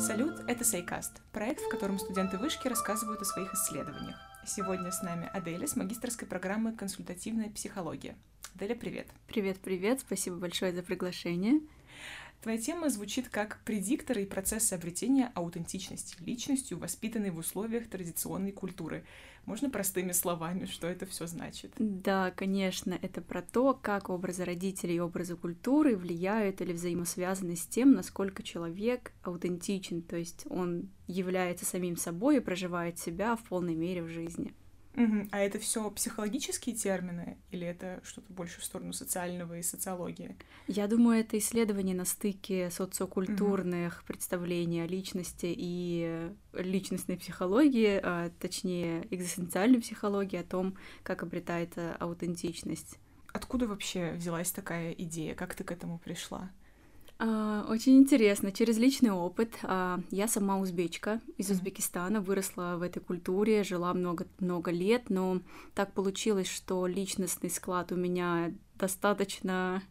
Салют, это Сайкаст, проект, в котором студенты вышки рассказывают о своих исследованиях. Сегодня с нами Аделя с магистрской программы «Консультативная психология». Аделя, привет. Привет-привет, спасибо большое за приглашение. Твоя тема звучит как предикторы и процессы обретения аутентичности личностью, воспитанной в условиях традиционной культуры. Можно простыми словами, что это все значит? Да, конечно, это про то, как образы родителей и образы культуры влияют или взаимосвязаны с тем, насколько человек аутентичен, то есть он является самим собой и проживает себя в полной мере в жизни. Угу. А это все психологические термины или это что-то больше в сторону социального и социологии? Я думаю, это исследование на стыке социокультурных угу. представлений о личности и личностной психологии, а, точнее экзистенциальной психологии, о том, как обретается аутентичность. Откуда вообще взялась такая идея? Как ты к этому пришла? А, очень интересно. Через личный опыт. А, я сама узбечка из Узбекистана, выросла в этой культуре, жила много-много лет, но так получилось, что личностный склад у меня достаточно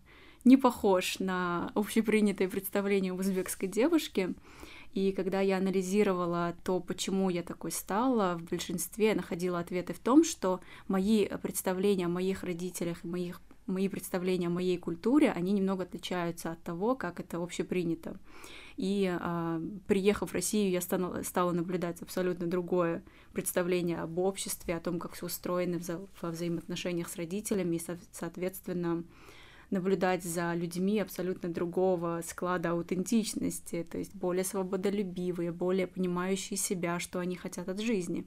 не похож на общепринятое представление узбекской девушки. И когда я анализировала то, почему я такой стала, в большинстве находила ответы в том, что мои представления о моих родителях и моих мои представления о моей культуре, они немного отличаются от того, как это общепринято. И а, приехав в Россию, я стала, стала наблюдать абсолютно другое представление об обществе, о том, как все устроено вза- во взаимоотношениях с родителями, и, со- соответственно, наблюдать за людьми абсолютно другого склада аутентичности, то есть более свободолюбивые, более понимающие себя, что они хотят от жизни.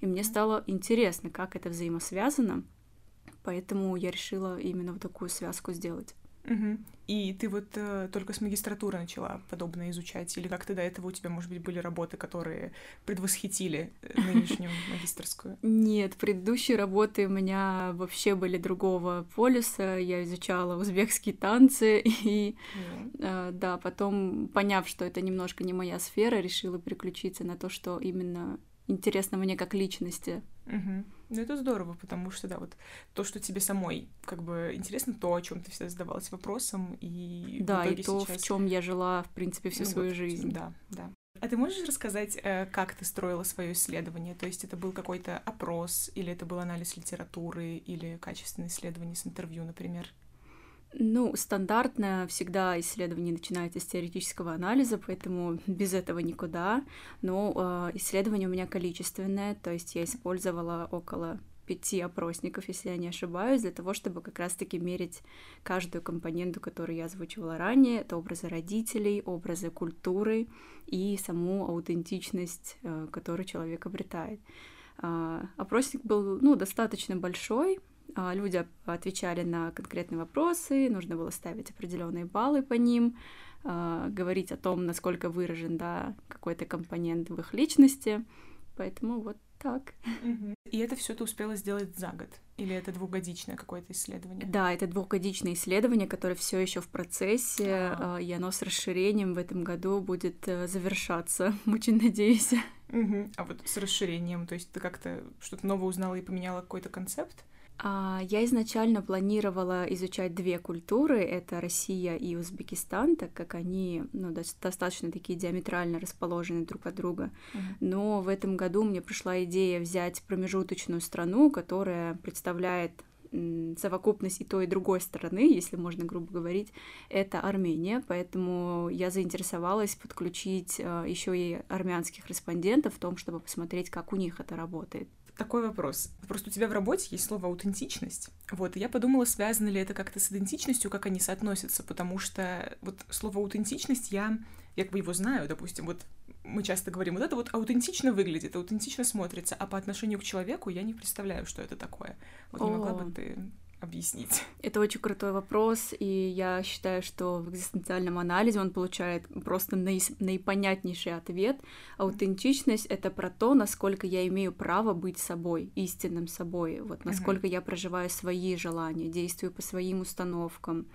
И мне стало интересно, как это взаимосвязано, Поэтому я решила именно вот такую связку сделать. Угу. И ты вот э, только с магистратуры начала подобное изучать? Или как-то до этого у тебя, может быть, были работы, которые предвосхитили э, нынешнюю магистрскую? Нет, предыдущие работы у меня вообще были другого полюса. Я изучала узбекские танцы, и э, да, потом, поняв, что это немножко не моя сфера, решила переключиться на то, что именно интересно мне как личности. Угу. Ну, это здорово, потому что, да, вот то, что тебе самой как бы интересно, то, о чем ты всегда задавалась вопросом, и Да, и то, сейчас... в чем я жила, в принципе, всю ну, свою вот, жизнь. Да, да. А ты можешь рассказать, э, как ты строила свое исследование? То есть это был какой-то опрос, или это был анализ литературы, или качественное исследование с интервью, например? Ну, стандартно всегда исследование начинается с теоретического анализа, поэтому без этого никуда. Но э, исследование у меня количественное, то есть я использовала около пяти опросников, если я не ошибаюсь, для того, чтобы как раз-таки мерить каждую компоненту, которую я озвучивала ранее. Это образы родителей, образы культуры и саму аутентичность, э, которую человек обретает. Э, опросник был ну, достаточно большой, а, люди отвечали на конкретные вопросы, нужно было ставить определенные баллы по ним, а, говорить о том, насколько выражен да, какой-то компонент в их личности. Поэтому вот так. И это все ты успела сделать за год? Или это двухгодичное какое-то исследование? Да, это двухгодичное исследование, которое все еще в процессе, а. и оно с расширением в этом году будет э, завершаться. Очень надеюсь. Угу. А вот с расширением, то есть ты как-то что-то новое узнала и поменяла какой-то концепт? А, я изначально планировала изучать две культуры, это Россия и Узбекистан, так как они ну, достаточно такие диаметрально расположены друг от друга. Uh-huh. Но в этом году мне пришла идея взять промежуточную страну, которая представляет совокупность и той, и другой стороны, если можно грубо говорить, это Армения. Поэтому я заинтересовалась подключить а, еще и армянских респондентов в том, чтобы посмотреть, как у них это работает такой вопрос. Просто у тебя в работе есть слово аутентичность. Вот, и я подумала, связано ли это как-то с идентичностью, как они соотносятся, потому что вот слово аутентичность я, я как бы его знаю, допустим, вот мы часто говорим, вот это вот аутентично выглядит, аутентично смотрится, а по отношению к человеку я не представляю, что это такое. Вот не могла бы ты объяснить? Это очень крутой вопрос, и я считаю, что в экзистенциальном анализе он получает просто наис- наипонятнейший ответ. Аутентичность — это про то, насколько я имею право быть собой, истинным собой, вот насколько uh-huh. я проживаю свои желания, действую по своим установкам,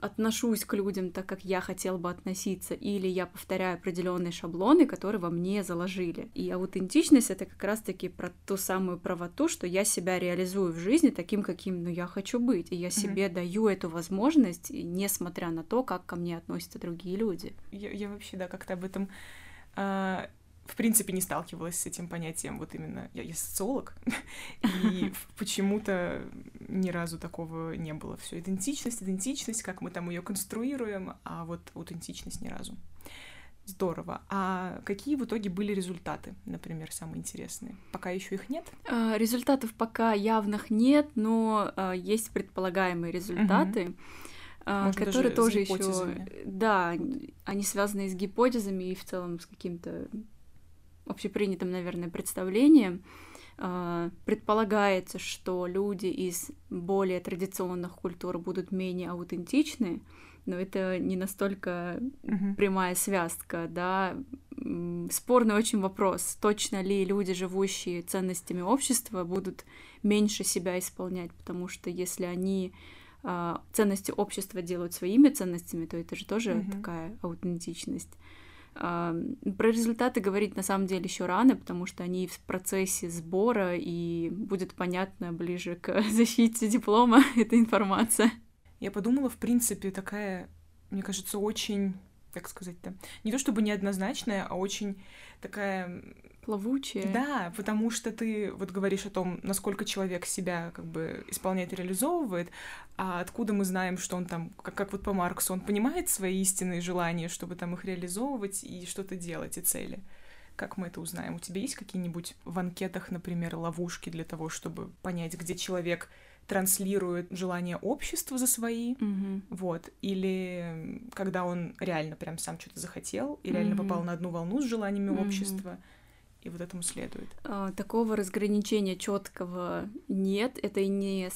отношусь к людям так, как я хотел бы относиться, или я повторяю определенные шаблоны, которые во мне заложили. И аутентичность это как раз-таки про ту самую правоту, что я себя реализую в жизни таким, каким ну, я хочу быть. И я себе mm-hmm. даю эту возможность, несмотря на то, как ко мне относятся другие люди. Я, я вообще, да, как-то об этом а, в принципе не сталкивалась с этим понятием. Вот именно я, я социолог, и почему-то ни разу такого не было. Все идентичность, идентичность, как мы там ее конструируем, а вот аутентичность ни разу. Здорово. А какие в итоге были результаты, например, самые интересные? Пока еще их нет? А, результатов пока явных нет, но а, есть предполагаемые результаты. Может, которые тоже еще, да, они связаны с гипотезами и в целом с каким-то общепринятым, наверное, представлением, а, предполагается, что люди из более традиционных культур будут менее аутентичны, но это не настолько uh-huh. прямая связка, да. Спорный очень вопрос, точно ли люди, живущие ценностями общества, будут меньше себя исполнять, потому что если они а, ценности общества делают своими ценностями, то это же тоже uh-huh. такая аутентичность. Про результаты говорить на самом деле еще рано, потому что они в процессе сбора, и будет понятно ближе к защите диплома эта информация. Я подумала, в принципе, такая, мне кажется, очень, как сказать-то, не то чтобы неоднозначная, а очень такая плавучее. Да, потому что ты вот говоришь о том, насколько человек себя как бы исполняет и реализовывает, а откуда мы знаем, что он там, как, как вот по Марксу, он понимает свои истинные желания, чтобы там их реализовывать и что-то делать, и цели. Как мы это узнаем? У тебя есть какие-нибудь в анкетах, например, ловушки для того, чтобы понять, где человек транслирует желание общества за свои, mm-hmm. вот, или когда он реально прям сам что-то захотел и реально mm-hmm. попал на одну волну с желаниями mm-hmm. общества, и вот этому следует. А, такого разграничения четкого нет. Это и не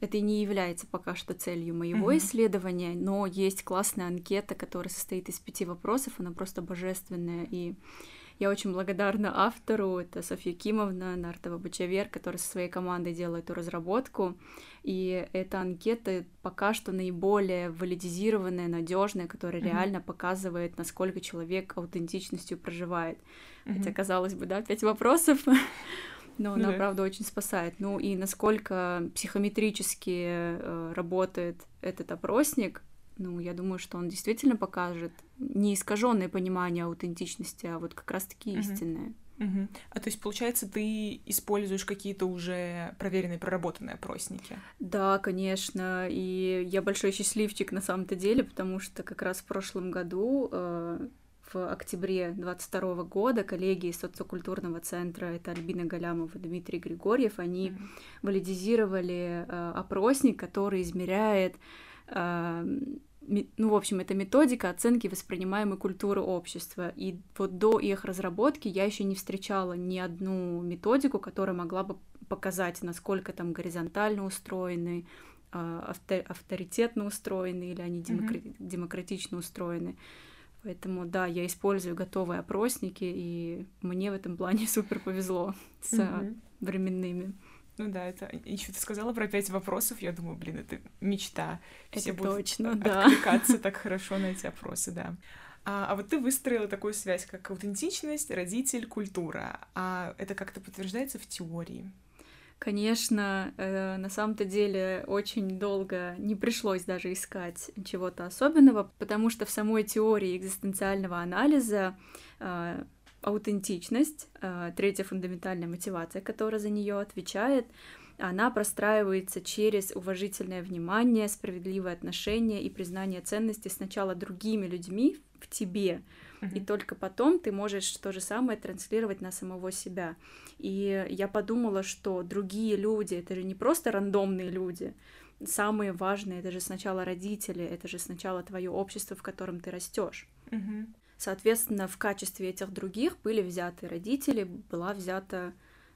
это и не является пока что целью моего mm-hmm. исследования, но есть классная анкета, которая состоит из пяти вопросов, она просто божественная и я очень благодарна автору, это Софья Кимовна Нартова-Бочавер, которая со своей командой делает эту разработку. И эта анкета пока что наиболее валидизированная, надежная, которая mm-hmm. реально показывает, насколько человек аутентичностью проживает. Mm-hmm. Хотя, казалось бы, да, пять вопросов. Но она, правда, очень спасает. Ну и насколько психометрически э, работает этот опросник, ну, я думаю, что он действительно покажет не искаженное понимание аутентичности, а вот как раз-таки истинное. Угу. А то есть, получается, ты используешь какие-то уже проверенные, проработанные опросники? Да, конечно. И я большой счастливчик на самом-то деле, потому что как раз в прошлом году э, в октябре 22 года коллеги из социокультурного центра, это Альбина Галямова и Дмитрий Григорьев, они mm-hmm. валидизировали э, опросник, который измеряет ну, в общем, это методика оценки воспринимаемой культуры общества. И вот до их разработки я еще не встречала ни одну методику, которая могла бы показать, насколько там горизонтально устроены, а, авторитетно устроены или они mm-hmm. демократично устроены. Поэтому да, я использую готовые опросники, и мне в этом плане супер повезло с временными. Ну да, это еще ты сказала про пять вопросов. Я думаю, блин, это мечта. Все это будут точно, да. откликаться так хорошо на эти опросы, да. А, а вот ты выстроила такую связь, как аутентичность, родитель, культура. А это как-то подтверждается в теории? Конечно, э, на самом-то деле очень долго не пришлось даже искать чего-то особенного, потому что в самой теории экзистенциального анализа э, аутентичность, э, третья фундаментальная мотивация, которая за нее отвечает, она простраивается через уважительное внимание, справедливое отношение и признание ценностей сначала другими людьми в тебе, uh-huh. и только потом ты можешь то же самое транслировать на самого себя. И я подумала, что другие люди это же не просто рандомные люди, самые важные это же сначала родители, это же сначала твое общество, в котором ты растешь. Uh-huh. Соответственно, в качестве этих других были взяты родители, была взята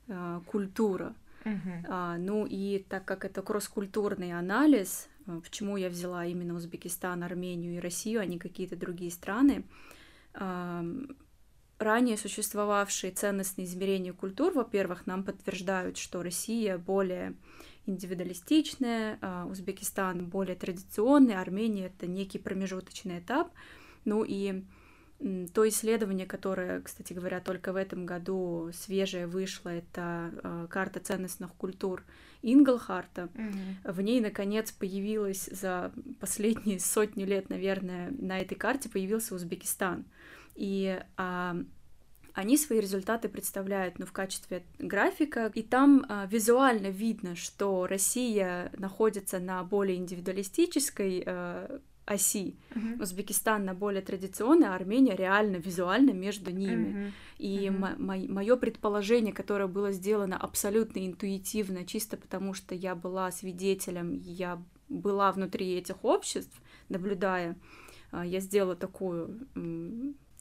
э, культура. Uh-huh. А, ну и так как это кросс-культурный анализ, э, почему я взяла именно Узбекистан, Армению и Россию, а не какие-то другие страны, э, ранее существовавшие ценностные измерения культур, во-первых, нам подтверждают, что Россия более индивидуалистичная, а, Узбекистан более традиционный, Армения это некий промежуточный этап. Ну и то исследование, которое, кстати говоря, только в этом году свежее вышло, это э, карта ценностных культур Инглхарта. Mm-hmm. В ней, наконец, появилась за последние сотни лет, наверное, на этой карте появился Узбекистан. И э, они свои результаты представляют ну, в качестве графика, и там э, визуально видно, что Россия находится на более индивидуалистической э, оси. Uh-huh. Узбекистан на более традиционной, а Армения реально визуально между ними. Uh-huh. И uh-huh. мое предположение, которое было сделано абсолютно интуитивно, чисто потому что я была свидетелем, я была внутри этих обществ, наблюдая, а, я сделала такую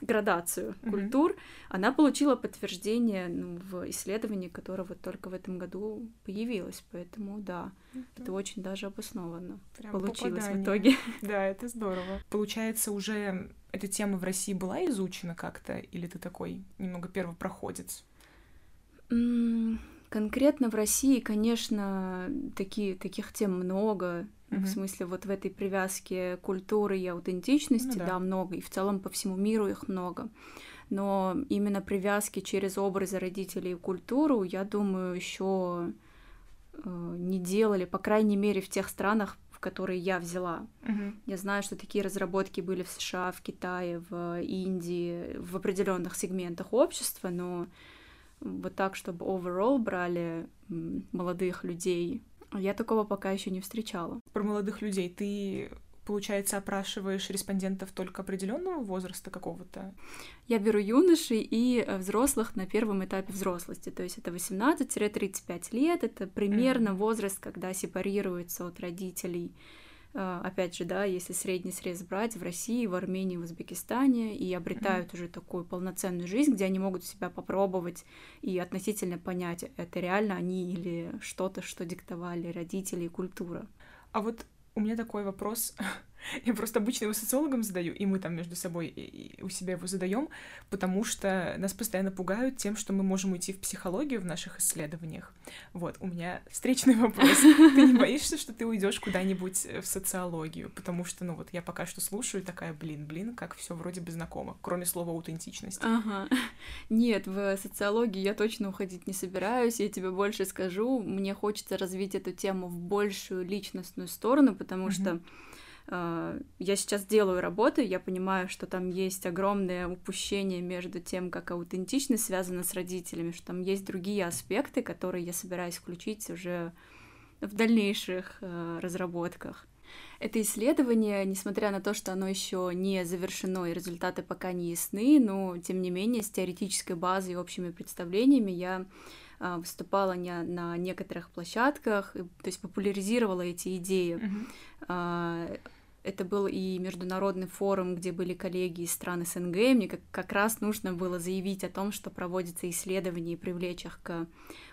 градацию mm-hmm. культур, она получила подтверждение ну, в исследовании, которое вот только в этом году появилось. Поэтому да, mm-hmm. это очень даже обоснованно Прям получилось попадание. в итоге. Да, это здорово. Получается, уже эта тема в России была изучена как-то, или ты такой немного первопроходец? Mm, конкретно в России, конечно, такие, таких тем много. Mm-hmm. В смысле, вот в этой привязке культуры и аутентичности, ну, да. да, много, и в целом по всему миру их много. Но именно привязки через образы родителей и культуру, я думаю, еще э, не делали, по крайней мере, в тех странах, в которые я взяла. Mm-hmm. Я знаю, что такие разработки были в США, в Китае, в Индии, в определенных сегментах общества, но вот так, чтобы overall брали молодых людей я такого пока еще не встречала. Про молодых людей ты получается, опрашиваешь респондентов только определенного возраста какого-то? Я беру юношей и э, взрослых на первом этапе взрослости, то есть это 18-35 лет, это примерно возраст, когда сепарируются от родителей опять же, да, если средний срез брать в России, в Армении, в Узбекистане, и обретают mm-hmm. уже такую полноценную жизнь, где они могут себя попробовать и относительно понять, это реально они или что-то, что диктовали родители и культура. А вот у меня такой вопрос Я просто обычно его социологам задаю, и мы там между собой и у себя его задаем, потому что нас постоянно пугают тем, что мы можем уйти в психологию в наших исследованиях. Вот, у меня встречный вопрос. Ты не боишься, что ты уйдешь куда-нибудь в социологию? Потому что, ну вот, я пока что слушаю такая, блин, блин, как все вроде бы знакомо, кроме слова аутентичность. Ага. Нет, в социологию я точно уходить не собираюсь, я тебе больше скажу, мне хочется развить эту тему в большую личностную сторону, потому что а, я сейчас делаю работу, я понимаю, что там есть огромное упущение между тем, как аутентичность связана с родителями, что там есть другие аспекты, которые я собираюсь включить уже в дальнейших э, разработках. Это исследование, несмотря на то, что оно еще не завершено и результаты пока не ясны, но тем не менее с теоретической базой и общими представлениями я а, выступала не, на некоторых площадках, то есть популяризировала эти идеи. Mm-hmm. Это был и международный форум, где были коллеги из стран СНГ. Мне как, как раз нужно было заявить о том, что проводится исследование и привлечь их к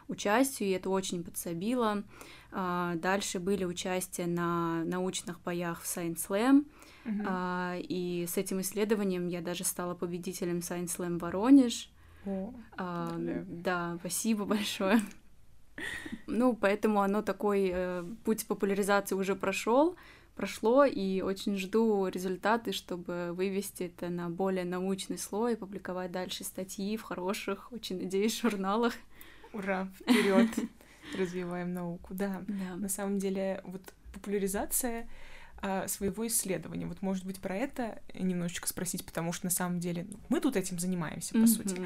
участию, и это очень подсобило. А, дальше были участия на научных боях в Science Slam, uh-huh. и с этим исследованием я даже стала победителем Science Slam Воронеж. Oh, а, да, спасибо большое. Ну, поэтому оно такой э, путь популяризации уже прошел прошло, и очень жду результаты, чтобы вывести это на более научный слой, публиковать дальше статьи в хороших, очень надеюсь, журналах. Ура, вперед! Развиваем науку. Да, да. на самом деле, вот популяризация а, своего исследования. Вот, может быть, про это немножечко спросить, потому что на самом деле ну, мы тут этим занимаемся, по mm-hmm. сути.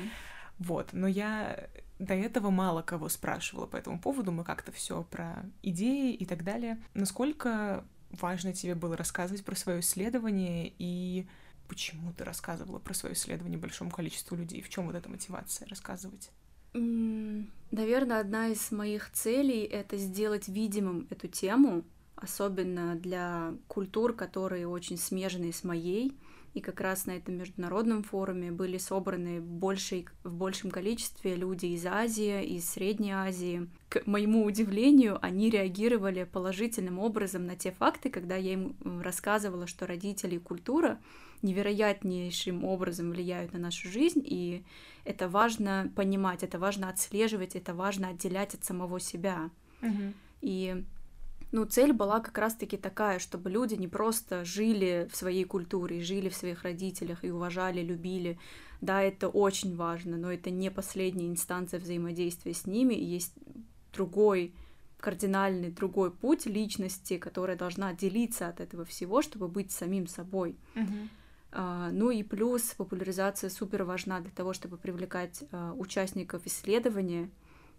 Вот, но я до этого мало кого спрашивала по этому поводу, мы как-то все про идеи и так далее. Насколько важно тебе было рассказывать про свое исследование и почему ты рассказывала про свое исследование большому количеству людей? В чем вот эта мотивация рассказывать? Наверное, одна из моих целей это сделать видимым эту тему, особенно для культур, которые очень смежные с моей. И как раз на этом международном форуме были собраны большей, в большем количестве люди из Азии, из Средней Азии. К моему удивлению, они реагировали положительным образом на те факты, когда я им рассказывала, что родители и культура невероятнейшим образом влияют на нашу жизнь, и это важно понимать, это важно отслеживать, это важно отделять от самого себя. Uh-huh. И ну, цель была как раз-таки такая, чтобы люди не просто жили в своей культуре, жили в своих родителях и уважали, любили. Да, это очень важно, но это не последняя инстанция взаимодействия с ними. Есть другой кардинальный другой путь личности, которая должна отделиться от этого всего, чтобы быть самим собой. А, Ну и плюс популяризация супер важна для того, чтобы привлекать а, участников исследования,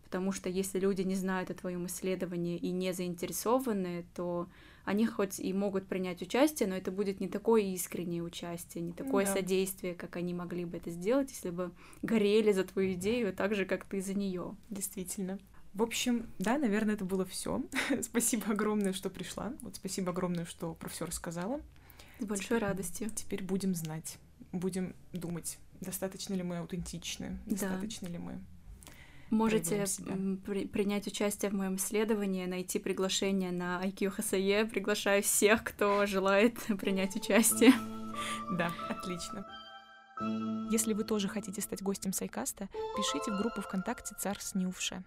потому что если люди не знают о твоем исследовании и не заинтересованы, то они хоть и могут принять участие, но это будет не такое искреннее участие, не такое Да. содействие, как они могли бы это сделать, если бы горели за твою идею так же, как ты за нее. Действительно. В общем, да, наверное, это было все. спасибо огромное, что пришла. Вот спасибо огромное, что про все рассказала. С большой Теперь- радостью. Теперь будем знать, будем думать, достаточно ли мы аутентичны, Да. достаточно ли мы. Можете при- принять участие в моем исследовании, найти приглашение на IQ HSE. Приглашаю всех, кто желает принять участие. Да, отлично. Если вы тоже хотите стать гостем Сайкаста, пишите в группу ВКонтакте «Царь Снювше».